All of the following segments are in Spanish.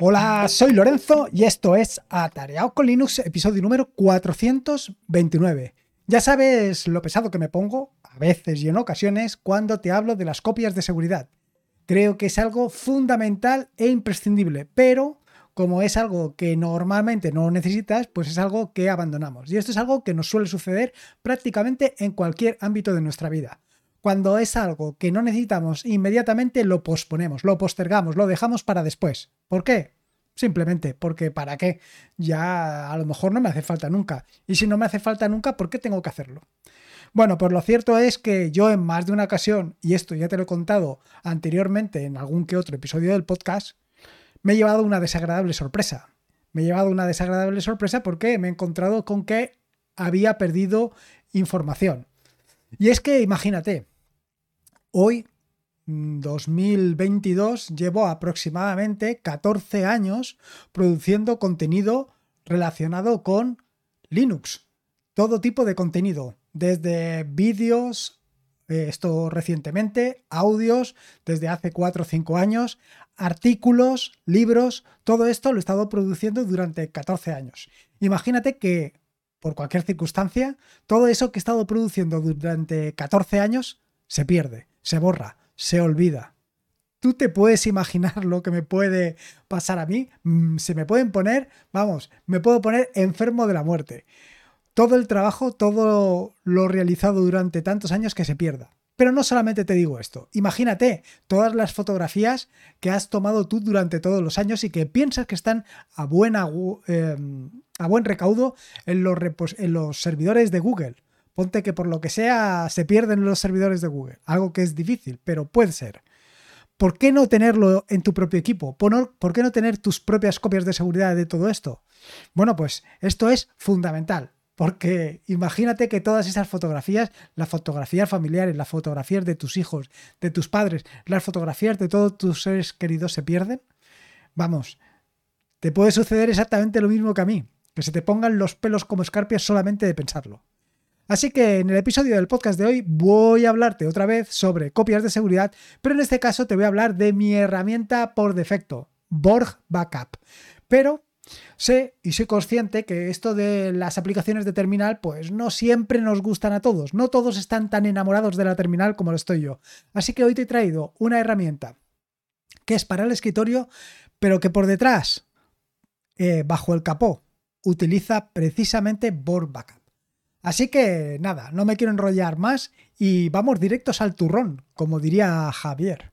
Hola, soy Lorenzo y esto es Atareado con Linux, episodio número 429. Ya sabes lo pesado que me pongo, a veces y en ocasiones, cuando te hablo de las copias de seguridad. Creo que es algo fundamental e imprescindible, pero como es algo que normalmente no necesitas, pues es algo que abandonamos. Y esto es algo que nos suele suceder prácticamente en cualquier ámbito de nuestra vida. Cuando es algo que no necesitamos inmediatamente, lo posponemos, lo postergamos, lo dejamos para después. ¿Por qué? Simplemente porque ¿para qué? Ya a lo mejor no me hace falta nunca. Y si no me hace falta nunca, ¿por qué tengo que hacerlo? Bueno, pues lo cierto es que yo en más de una ocasión, y esto ya te lo he contado anteriormente en algún que otro episodio del podcast, me he llevado una desagradable sorpresa. Me he llevado una desagradable sorpresa porque me he encontrado con que había perdido información. Y es que imagínate, hoy, 2022, llevo aproximadamente 14 años produciendo contenido relacionado con Linux. Todo tipo de contenido, desde vídeos, eh, esto recientemente, audios, desde hace 4 o 5 años, artículos, libros, todo esto lo he estado produciendo durante 14 años. Imagínate que por cualquier circunstancia, todo eso que he estado produciendo durante 14 años se pierde, se borra, se olvida. ¿Tú te puedes imaginar lo que me puede pasar a mí? Mm, se me pueden poner, vamos, me puedo poner enfermo de la muerte. Todo el trabajo, todo lo realizado durante tantos años que se pierda. Pero no solamente te digo esto, imagínate todas las fotografías que has tomado tú durante todos los años y que piensas que están a, em, a buen recaudo en los, en los servidores de Google. Ponte que por lo que sea se pierden los servidores de Google, algo que es difícil, pero puede ser. ¿Por qué no tenerlo en tu propio equipo? ¿Por qué no tener tus propias copias de seguridad de todo esto? Bueno, pues esto es fundamental. Porque imagínate que todas esas fotografías, las fotografías familiares, las fotografías de tus hijos, de tus padres, las fotografías de todos tus seres queridos se pierden. Vamos, te puede suceder exactamente lo mismo que a mí, que se te pongan los pelos como escarpias solamente de pensarlo. Así que en el episodio del podcast de hoy voy a hablarte otra vez sobre copias de seguridad, pero en este caso te voy a hablar de mi herramienta por defecto, Borg Backup. Pero Sé y soy consciente que esto de las aplicaciones de terminal pues no siempre nos gustan a todos, no todos están tan enamorados de la terminal como lo estoy yo. Así que hoy te he traído una herramienta que es para el escritorio, pero que por detrás, eh, bajo el capó, utiliza precisamente Board Backup. Así que nada, no me quiero enrollar más y vamos directos al turrón, como diría Javier.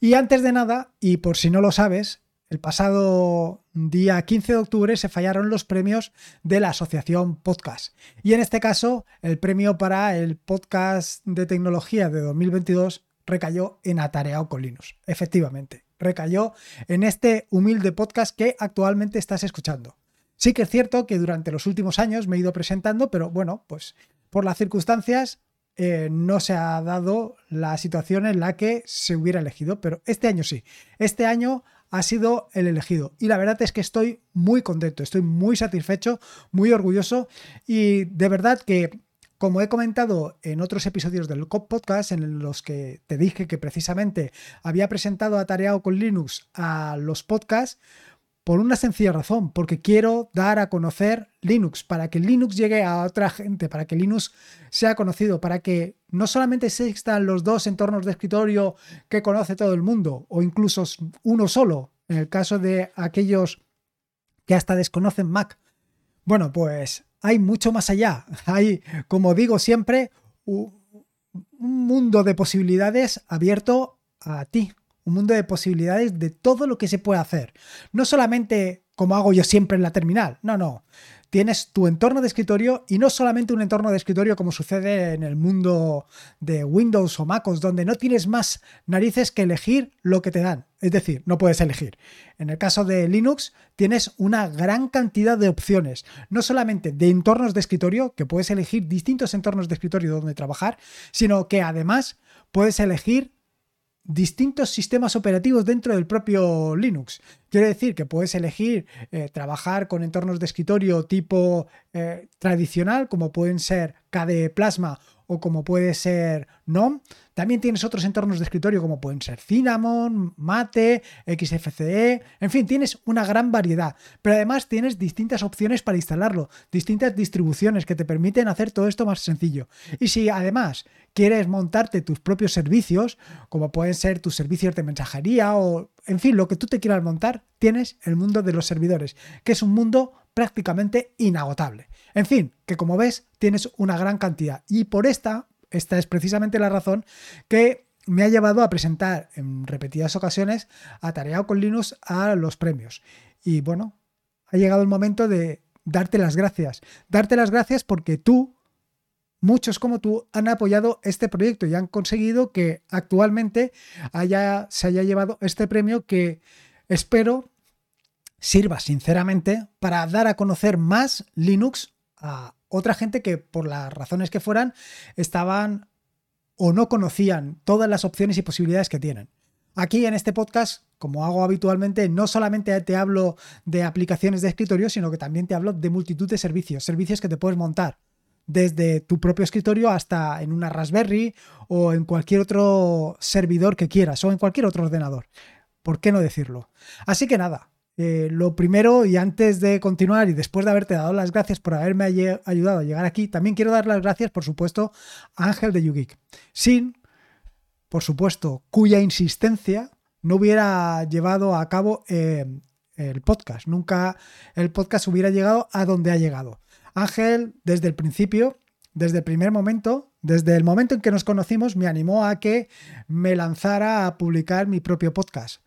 Y antes de nada, y por si no lo sabes, el pasado día 15 de octubre se fallaron los premios de la Asociación Podcast. Y en este caso, el premio para el podcast de tecnología de 2022 recayó en Atareado con Linux. Efectivamente, recayó en este humilde podcast que actualmente estás escuchando. Sí que es cierto que durante los últimos años me he ido presentando, pero bueno, pues por las circunstancias eh, no se ha dado la situación en la que se hubiera elegido, pero este año sí. Este año ha sido el elegido. Y la verdad es que estoy muy contento, estoy muy satisfecho, muy orgulloso y de verdad que como he comentado en otros episodios del COP Podcast, en los que te dije que precisamente había presentado atareado con Linux a los podcasts, por una sencilla razón, porque quiero dar a conocer Linux, para que Linux llegue a otra gente, para que Linux sea conocido, para que no solamente existan los dos entornos de escritorio que conoce todo el mundo, o incluso uno solo, en el caso de aquellos que hasta desconocen Mac. Bueno, pues hay mucho más allá. Hay, como digo siempre, un mundo de posibilidades abierto a ti, un mundo de posibilidades de todo lo que se puede hacer. No solamente como hago yo siempre en la terminal, no, no. Tienes tu entorno de escritorio y no solamente un entorno de escritorio como sucede en el mundo de Windows o MacOS, donde no tienes más narices que elegir lo que te dan. Es decir, no puedes elegir. En el caso de Linux tienes una gran cantidad de opciones, no solamente de entornos de escritorio, que puedes elegir distintos entornos de escritorio donde trabajar, sino que además puedes elegir distintos sistemas operativos dentro del propio Linux. Quiere decir que puedes elegir eh, trabajar con entornos de escritorio tipo eh, tradicional, como pueden ser KDE Plasma o como puede ser GNOME. También tienes otros entornos de escritorio como pueden ser Cinnamon, Mate, XFCE, en fin, tienes una gran variedad. Pero además tienes distintas opciones para instalarlo, distintas distribuciones que te permiten hacer todo esto más sencillo. Y si además quieres montarte tus propios servicios, como pueden ser tus servicios de mensajería o, en fin, lo que tú te quieras montar, tienes el mundo de los servidores, que es un mundo prácticamente inagotable. En fin, que como ves, tienes una gran cantidad. Y por esta, esta es precisamente la razón que me ha llevado a presentar en repetidas ocasiones Atareado con Linux a los premios. Y bueno, ha llegado el momento de darte las gracias. Darte las gracias porque tú muchos como tú han apoyado este proyecto y han conseguido que actualmente haya, se haya llevado este premio que espero sirva sinceramente para dar a conocer más Linux a otra gente que por las razones que fueran estaban o no conocían todas las opciones y posibilidades que tienen. Aquí en este podcast, como hago habitualmente, no solamente te hablo de aplicaciones de escritorio, sino que también te hablo de multitud de servicios, servicios que te puedes montar desde tu propio escritorio hasta en una Raspberry o en cualquier otro servidor que quieras o en cualquier otro ordenador. ¿Por qué no decirlo? Así que nada, eh, lo primero y antes de continuar y después de haberte dado las gracias por haberme ayudado a llegar aquí, también quiero dar las gracias, por supuesto, a Ángel de YouGeek. Sin, por supuesto, cuya insistencia no hubiera llevado a cabo eh, el podcast. Nunca el podcast hubiera llegado a donde ha llegado. Ángel, desde el principio, desde el primer momento, desde el momento en que nos conocimos, me animó a que me lanzara a publicar mi propio podcast.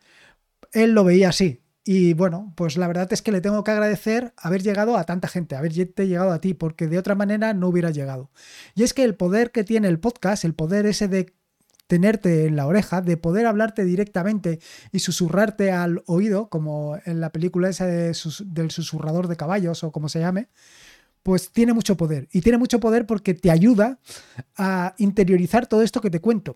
Él lo veía así. Y bueno, pues la verdad es que le tengo que agradecer haber llegado a tanta gente, haberte llegado a ti, porque de otra manera no hubiera llegado. Y es que el poder que tiene el podcast, el poder ese de tenerte en la oreja, de poder hablarte directamente y susurrarte al oído, como en la película esa del susurrador de caballos o como se llame, pues tiene mucho poder. Y tiene mucho poder porque te ayuda a interiorizar todo esto que te cuento.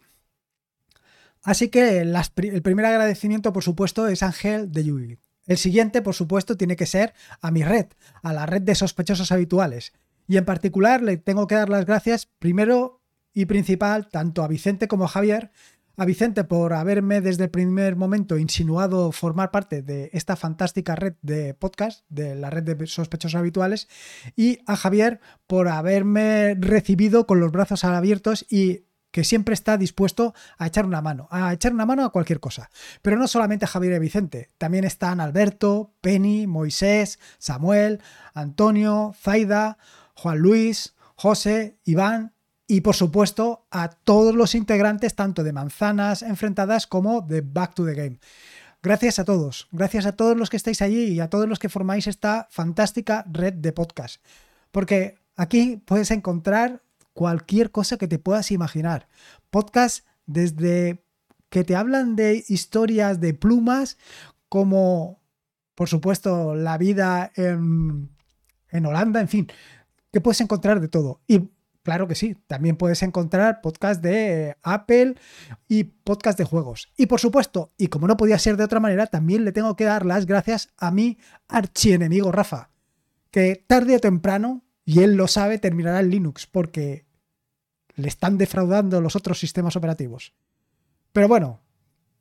Así que el primer agradecimiento, por supuesto, es Ángel de Yugi. El siguiente, por supuesto, tiene que ser a mi red, a la red de sospechosos habituales. Y en particular le tengo que dar las gracias primero y principal tanto a Vicente como a Javier, a Vicente por haberme desde el primer momento insinuado formar parte de esta fantástica red de podcast, de la red de sospechosos habituales, y a Javier por haberme recibido con los brazos abiertos y que siempre está dispuesto a echar una mano, a echar una mano a cualquier cosa. Pero no solamente a Javier y Vicente, también están Alberto, Penny, Moisés, Samuel, Antonio, Zaida, Juan Luis, José, Iván y por supuesto a todos los integrantes tanto de Manzanas Enfrentadas como de Back to the Game. Gracias a todos, gracias a todos los que estáis allí y a todos los que formáis esta fantástica red de podcast. Porque aquí puedes encontrar cualquier cosa que te puedas imaginar. Podcast desde que te hablan de historias de plumas, como por supuesto la vida en, en Holanda, en fin, que puedes encontrar de todo. Y Claro que sí, también puedes encontrar podcast de Apple y podcast de juegos. Y por supuesto, y como no podía ser de otra manera, también le tengo que dar las gracias a mi archienemigo Rafa, que tarde o temprano, y él lo sabe, terminará en Linux, porque le están defraudando los otros sistemas operativos. Pero bueno,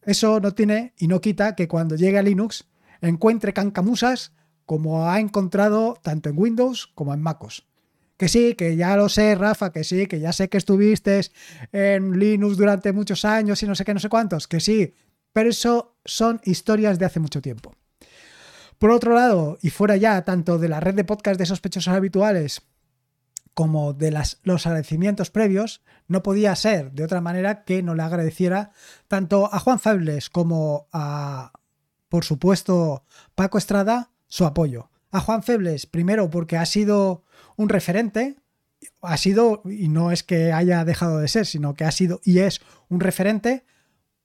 eso no tiene y no quita que cuando llegue a Linux encuentre cancamusas como ha encontrado tanto en Windows como en MacOS. Que sí, que ya lo sé, Rafa, que sí, que ya sé que estuviste en Linux durante muchos años y no sé qué, no sé cuántos, que sí, pero eso son historias de hace mucho tiempo. Por otro lado, y fuera ya tanto de la red de podcast de sospechosos habituales como de las, los agradecimientos previos, no podía ser de otra manera que no le agradeciera tanto a Juan Febles como a, por supuesto, Paco Estrada su apoyo. A Juan Febles, primero porque ha sido un referente, ha sido, y no es que haya dejado de ser, sino que ha sido y es un referente,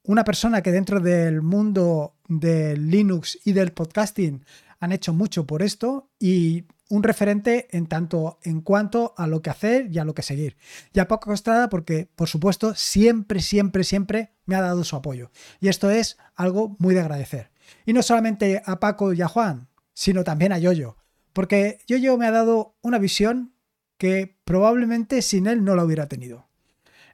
una persona que dentro del mundo del Linux y del podcasting han hecho mucho por esto y un referente en tanto en cuanto a lo que hacer y a lo que seguir. Y a Paco Estrada porque, por supuesto, siempre, siempre, siempre me ha dado su apoyo. Y esto es algo muy de agradecer. Y no solamente a Paco y a Juan, sino también a Yoyo. Porque Yoyo me ha dado una visión que probablemente sin él no la hubiera tenido.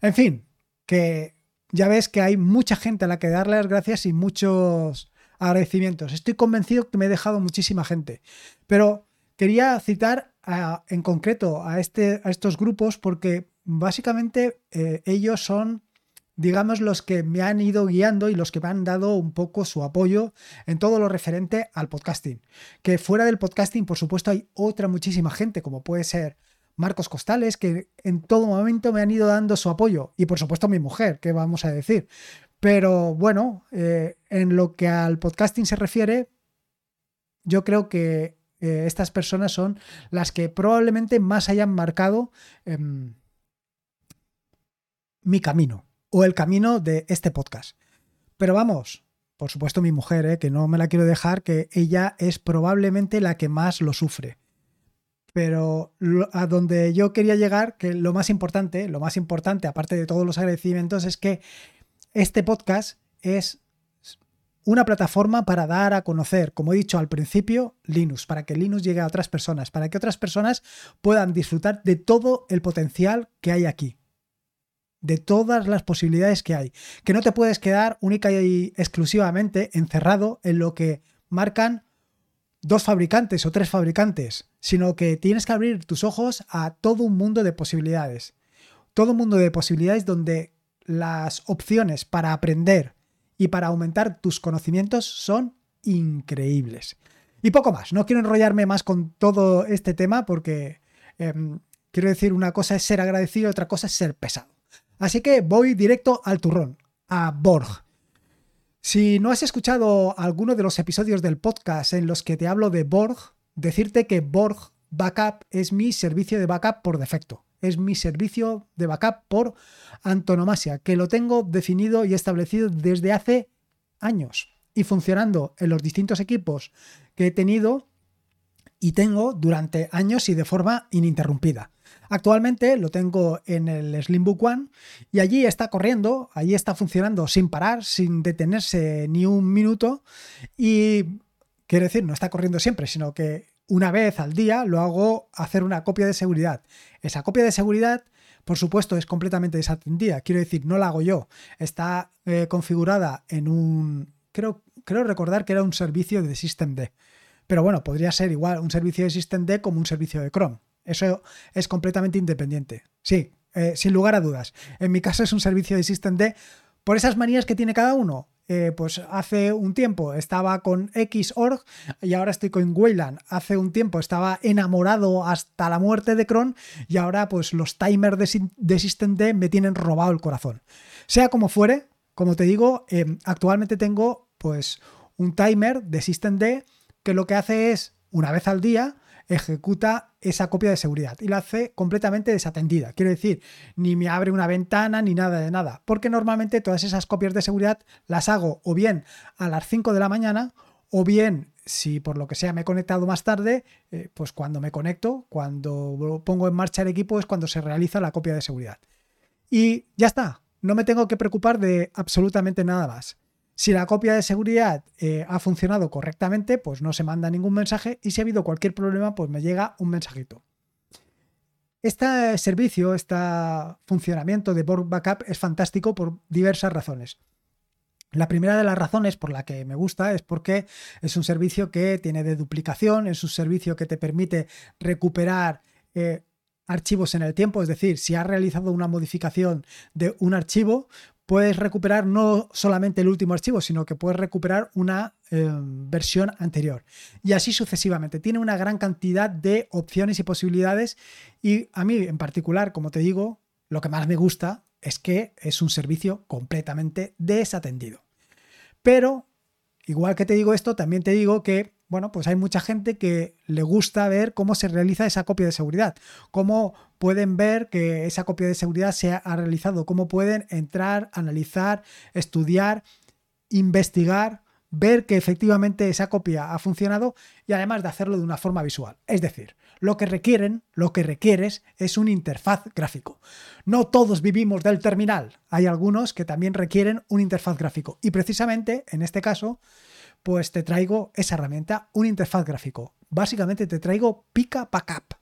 En fin, que ya ves que hay mucha gente a la que darle las gracias y muchos agradecimientos. Estoy convencido que me he dejado muchísima gente. Pero quería citar en concreto a, este, a estos grupos porque básicamente eh, ellos son digamos, los que me han ido guiando y los que me han dado un poco su apoyo en todo lo referente al podcasting. Que fuera del podcasting, por supuesto, hay otra muchísima gente, como puede ser Marcos Costales, que en todo momento me han ido dando su apoyo. Y por supuesto mi mujer, ¿qué vamos a decir? Pero bueno, eh, en lo que al podcasting se refiere, yo creo que eh, estas personas son las que probablemente más hayan marcado em, mi camino o el camino de este podcast. Pero vamos, por supuesto mi mujer, eh, que no me la quiero dejar, que ella es probablemente la que más lo sufre. Pero a donde yo quería llegar, que lo más importante, lo más importante, aparte de todos los agradecimientos, es que este podcast es una plataforma para dar a conocer, como he dicho al principio, Linux, para que Linux llegue a otras personas, para que otras personas puedan disfrutar de todo el potencial que hay aquí de todas las posibilidades que hay. Que no te puedes quedar única y exclusivamente encerrado en lo que marcan dos fabricantes o tres fabricantes, sino que tienes que abrir tus ojos a todo un mundo de posibilidades. Todo un mundo de posibilidades donde las opciones para aprender y para aumentar tus conocimientos son increíbles. Y poco más, no quiero enrollarme más con todo este tema porque em, quiero decir una cosa es ser agradecido y otra cosa es ser pesado. Así que voy directo al turrón, a Borg. Si no has escuchado alguno de los episodios del podcast en los que te hablo de Borg, decirte que Borg Backup es mi servicio de backup por defecto. Es mi servicio de backup por antonomasia, que lo tengo definido y establecido desde hace años y funcionando en los distintos equipos que he tenido y tengo durante años y de forma ininterrumpida. Actualmente lo tengo en el Slimbook One y allí está corriendo, allí está funcionando sin parar, sin detenerse ni un minuto y quiere decir, no está corriendo siempre, sino que una vez al día lo hago hacer una copia de seguridad. Esa copia de seguridad, por supuesto, es completamente desatendida. Quiero decir, no la hago yo. Está eh, configurada en un... Creo, creo recordar que era un servicio de Systemd. Pero bueno, podría ser igual un servicio de Systemd como un servicio de Chrome. Eso es completamente independiente. Sí, eh, sin lugar a dudas. En mi caso es un servicio de Systemd por esas manías que tiene cada uno. Eh, pues hace un tiempo estaba con Xorg y ahora estoy con Wayland. Hace un tiempo estaba enamorado hasta la muerte de Cron y ahora pues los timers de, de me tienen robado el corazón. Sea como fuere, como te digo, eh, actualmente tengo pues un timer de Systemd que lo que hace es una vez al día ejecuta esa copia de seguridad y la hace completamente desatendida. Quiero decir, ni me abre una ventana ni nada de nada, porque normalmente todas esas copias de seguridad las hago o bien a las 5 de la mañana o bien si por lo que sea me he conectado más tarde, eh, pues cuando me conecto, cuando pongo en marcha el equipo es cuando se realiza la copia de seguridad. Y ya está, no me tengo que preocupar de absolutamente nada más. Si la copia de seguridad eh, ha funcionado correctamente, pues no se manda ningún mensaje y si ha habido cualquier problema, pues me llega un mensajito. Este servicio, este funcionamiento de Borg Backup es fantástico por diversas razones. La primera de las razones por la que me gusta es porque es un servicio que tiene de duplicación, es un servicio que te permite recuperar eh, archivos en el tiempo, es decir, si has realizado una modificación de un archivo, puedes recuperar no solamente el último archivo, sino que puedes recuperar una eh, versión anterior. Y así sucesivamente. Tiene una gran cantidad de opciones y posibilidades y a mí en particular, como te digo, lo que más me gusta es que es un servicio completamente desatendido. Pero, igual que te digo esto, también te digo que bueno, pues hay mucha gente que le gusta ver cómo se realiza esa copia de seguridad, cómo pueden ver que esa copia de seguridad se ha realizado, cómo pueden entrar, analizar, estudiar, investigar, ver que efectivamente esa copia ha funcionado y además de hacerlo de una forma visual. Es decir, lo que requieren, lo que requieres es un interfaz gráfico. No todos vivimos del terminal, hay algunos que también requieren un interfaz gráfico y precisamente en este caso pues te traigo esa herramienta, un interfaz gráfico. Básicamente te traigo Pika Backup.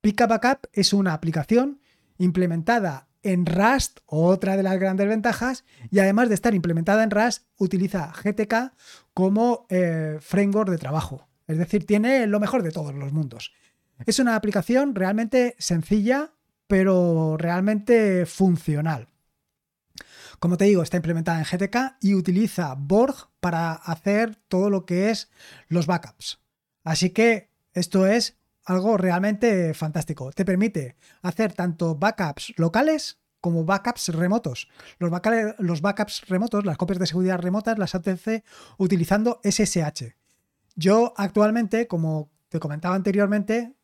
Pika Backup es una aplicación implementada en Rust, otra de las grandes ventajas, y además de estar implementada en Rust, utiliza GTK como eh, framework de trabajo. Es decir, tiene lo mejor de todos los mundos. Es una aplicación realmente sencilla, pero realmente funcional. Como te digo, está implementada en GTK y utiliza Borg para hacer todo lo que es los backups. Así que esto es algo realmente fantástico. Te permite hacer tanto backups locales como backups remotos. Los, backups remotos, las copias de seguridad remotas, las hace utilizando SSH. Yo actualmente, como te comentaba anteriormente,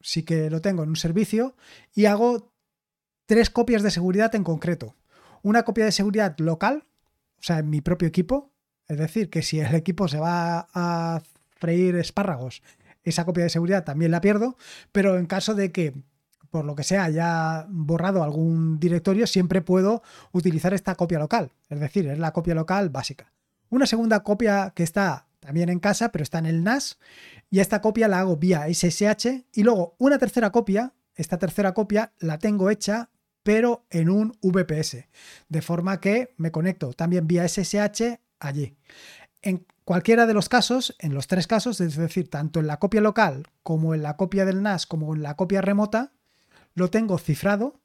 sí que lo tengo en un servicio y hago tres copias de seguridad en concreto. Una copia de seguridad local, o sea, en mi propio equipo, es decir, que si el equipo se va a freír espárragos esa copia de seguridad también la pierdo, pero en caso de que por lo que sea haya borrado algún directorio, siempre puedo utilizar esta copia local, es decir, es la copia local básica. Una segunda copia que está también en casa, pero está en el NAS, y esta copia la hago vía SSH, y luego una tercera copia, esta tercera copia la tengo hecha, pero en un VPS, de forma que me conecto también vía SSH allí. En cualquiera de los casos, en los tres casos, es decir, tanto en la copia local como en la copia del NAS como en la copia remota, lo tengo cifrado,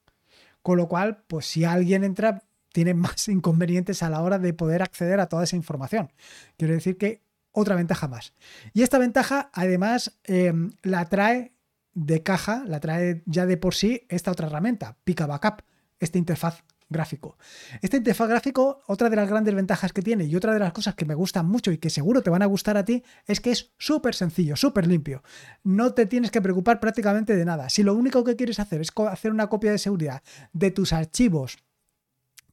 con lo cual, pues si alguien entra, tiene más inconvenientes a la hora de poder acceder a toda esa información. Quiero decir que otra ventaja más. Y esta ventaja, además, em, la trae de caja, la trae ya de por sí esta otra herramienta, Pica Backup, esta interfaz gráfico. Este interfaz gráfico, otra de las grandes ventajas que tiene y otra de las cosas que me gustan mucho y que seguro te van a gustar a ti, es que es súper sencillo, súper limpio. No te tienes que preocupar prácticamente de nada. Si lo único que quieres hacer es hacer una copia de seguridad de tus archivos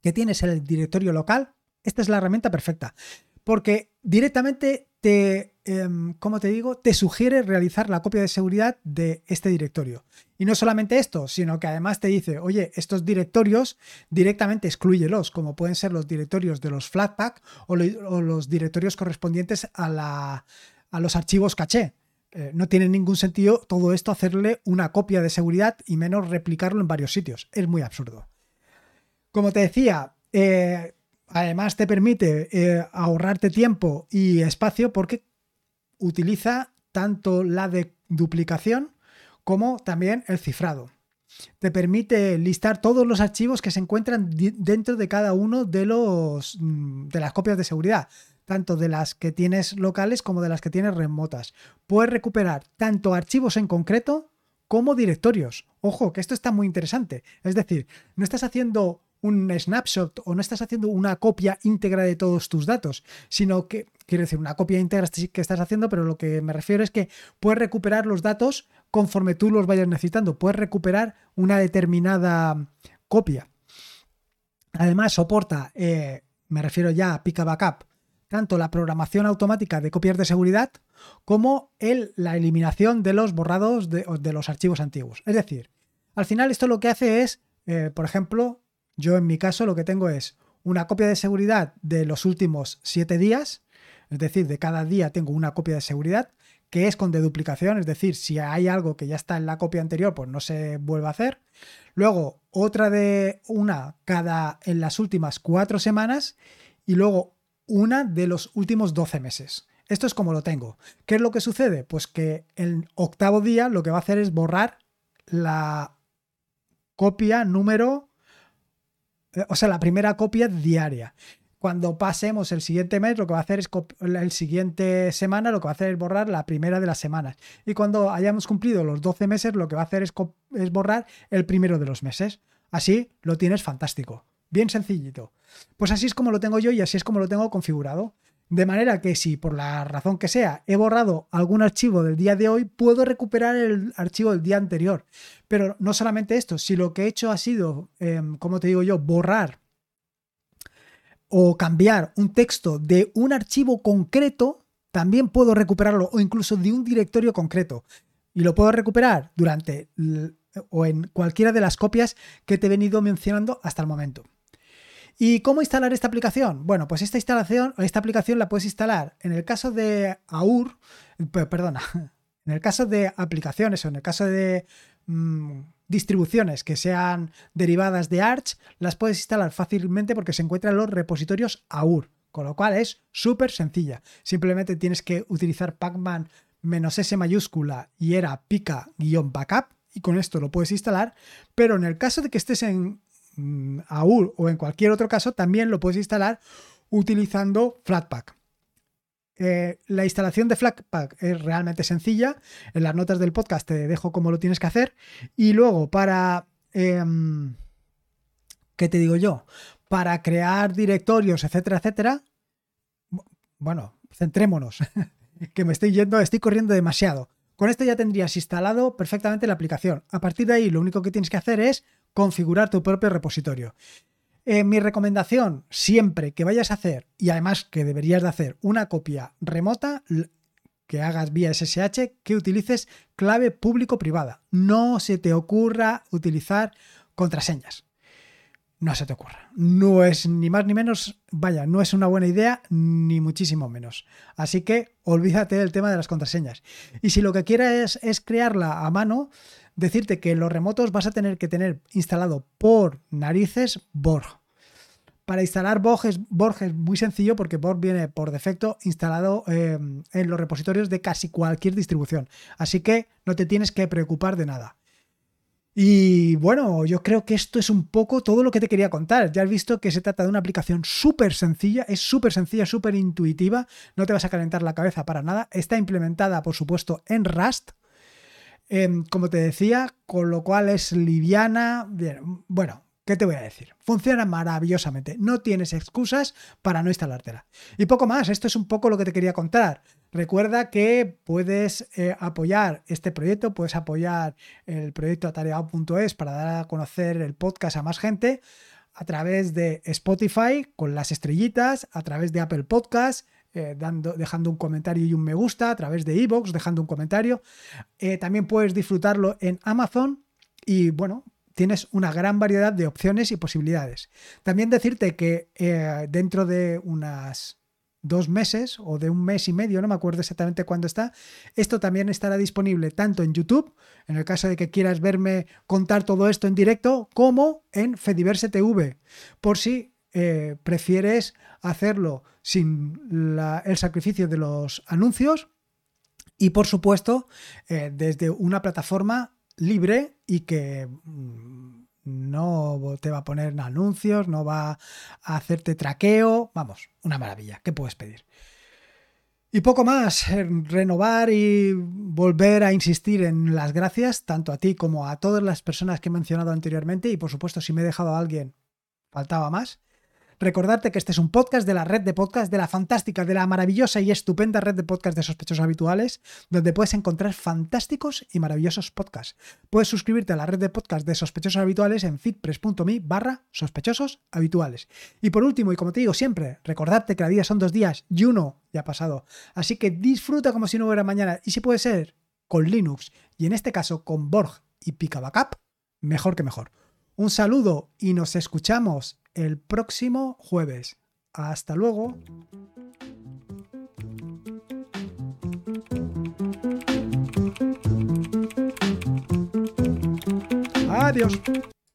que tienes en el directorio local, esta es la herramienta perfecta. Porque directamente te, em, como te digo, te sugiere realizar la copia de seguridad de este directorio. Y no solamente esto, sino que además te dice, oye, estos directorios directamente excluyelos, como pueden ser los directorios de los Flatpak o, los directorios correspondientes a, los archivos caché. Eh, no tiene ningún sentido todo esto hacerle una copia de seguridad y menos replicarlo en varios sitios. Es muy absurdo. Como te decía, eh, Además te permite eh, ahorrarte tiempo y espacio porque utiliza tanto la de duplicación como también el cifrado. Te permite listar todos los archivos que se encuentran dentro de cada uno de, los, mm, de las copias de seguridad, tanto de las que tienes locales como de las que tienes remotas. Puedes recuperar tanto archivos en concreto como directorios. Ojo, que esto está muy interesante. Es decir, no estás haciendo un snapshot o no estás haciendo una copia íntegra de todos tus datos, sino que, quiero decir, una copia íntegra que estás haciendo, pero lo que me refiero es que puedes recuperar los datos conforme tú los vayas necesitando, puedes recuperar una determinada copia. Además, soporta, eh, me refiero ya a Pika Backup, tanto la programación automática de copias de seguridad como el, la eliminación de los borrados de, los archivos antiguos. Es decir, al final esto lo que hace es, eh, por ejemplo, yo en mi caso lo que tengo es una copia de seguridad de los últimos siete días, es decir, de cada día tengo una copia de seguridad que es con deduplicación, es decir, si hay algo que ya está en la copia anterior, pues no se vuelve a hacer. Luego otra de una cada en las últimas cuatro semanas y luego una de los últimos 12 meses. Esto es como lo tengo. ¿Qué es lo que sucede? Pues que el octavo día lo que va a hacer es borrar la copia número o sea, la primera copia diaria. Cuando pasemos el siguiente mes, lo que va a hacer es el siguiente semana, lo que va a hacer es borrar la primera de las semanas. Y cuando hayamos cumplido los 12 meses, lo que va a hacer es, es borrar el primero de los meses. Así lo tienes fantástico. Bien sencillito. Pues así es como lo tengo yo y así es como lo tengo configurado. De manera que si por la razón que sea he borrado algún archivo del día de hoy, puedo recuperar el archivo del día anterior. Pero no solamente esto, si lo que he hecho ha sido, em, como te digo yo, borrar o cambiar un texto de un archivo concreto, también puedo recuperarlo o incluso de un directorio concreto. Y lo puedo recuperar durante o en cualquiera de las copias que te he venido mencionando hasta el momento. ¿Y cómo instalar esta aplicación? Bueno, pues esta instalación, esta aplicación la puedes instalar en el caso de AUR, perdona, en el caso de aplicaciones o en el caso de mm, distribuciones que sean derivadas de Arch, las puedes instalar fácilmente porque se encuentran en los repositorios AUR, con lo cual es súper sencilla. Simplemente tienes que utilizar pacman S mayúscula y era pica-backup y con esto lo puedes instalar, pero en el caso de que estés en AUR o en cualquier otro caso, también lo puedes instalar utilizando Flatpak. Eh, la instalación de Flatpak es realmente sencilla. En las notas del podcast te dejo cómo lo tienes que hacer. Y luego para... Em, ¿Qué te digo yo? Para crear directorios, etcétera, etcétera. Bueno, centrémonos. que me estoy yendo, estoy corriendo demasiado. Con esto ya tendrías instalado perfectamente la aplicación. A partir de ahí, lo único que tienes que hacer es configurar tu propio repositorio. Eh, mi recomendación, siempre que vayas a hacer, y además que deberías de hacer una copia remota, que hagas vía SSH, que utilices clave público-privada. No se te ocurra utilizar contraseñas. No se te ocurra. No es ni más ni menos, vaya, no es una buena idea, ni muchísimo menos. Así que olvídate del tema de las contraseñas. Y si lo que quieres es crearla a mano, decirte que en los remotos vas a tener que tener instalado por narices Borg. Para instalar Borg es, muy sencillo porque Borg viene por defecto instalado eh, en los repositorios de casi cualquier distribución. Así que no te tienes que preocupar de nada. Y bueno, yo creo que esto es un poco todo lo que te quería contar. Ya has visto que se trata de una aplicación súper sencilla, es súper sencilla, súper intuitiva, no te vas a calentar la cabeza para nada. Está implementada, por supuesto, en Rust, Em, como te decía, con lo cual es liviana. Bien, bueno, ¿qué te voy a decir? Funciona maravillosamente. No tienes excusas para no instalártela. Y poco más, esto es un poco lo que te quería contar. Recuerda que puedes eh, apoyar este proyecto, puedes apoyar el proyecto atareado.es para dar a conocer el podcast a más gente a través de Spotify con las estrellitas, a través de Apple Podcasts eh, dando, dejando un comentario y un me gusta, a través de iVoox, dejando un comentario. Eh, también puedes disfrutarlo en Amazon y bueno, tienes una gran variedad de opciones y posibilidades. También decirte que eh, dentro de unas dos meses o de un mes y medio, no me acuerdo exactamente cuándo está, esto también estará disponible tanto en YouTube, en el caso de que quieras verme contar todo esto en directo, como en Fediverse TV, por si prefieres hacerlo sin el sacrificio de los anuncios y por supuesto eh, desde una plataforma libre y que mm, no te va a poner anuncios, no va a hacerte traqueo, vamos, una maravilla, ¿qué puedes pedir? Y poco más, renovar y volver a insistir en las gracias, tanto a ti como a todas las personas que he mencionado anteriormente, y por supuesto si me he dejado a alguien, faltaba más. Recordarte que este es un podcast de la red de podcast, de la fantástica, de la maravillosa y estupenda red de podcast de sospechosos habituales, donde puedes encontrar fantásticos y maravillosos podcasts. Puedes suscribirte a la red de podcast de sospechosos habituales en fitpress.me barra sospechosos habituales. Y por último, y como te digo siempre, recordarte que la vida son dos días y uno ya ha pasado. Así que disfruta como si no hubiera mañana y si puede ser con Linux y en este caso con Borg y Pika Backup, mejor que mejor. Un saludo y nos escuchamos el próximo jueves. Hasta luego. Adiós.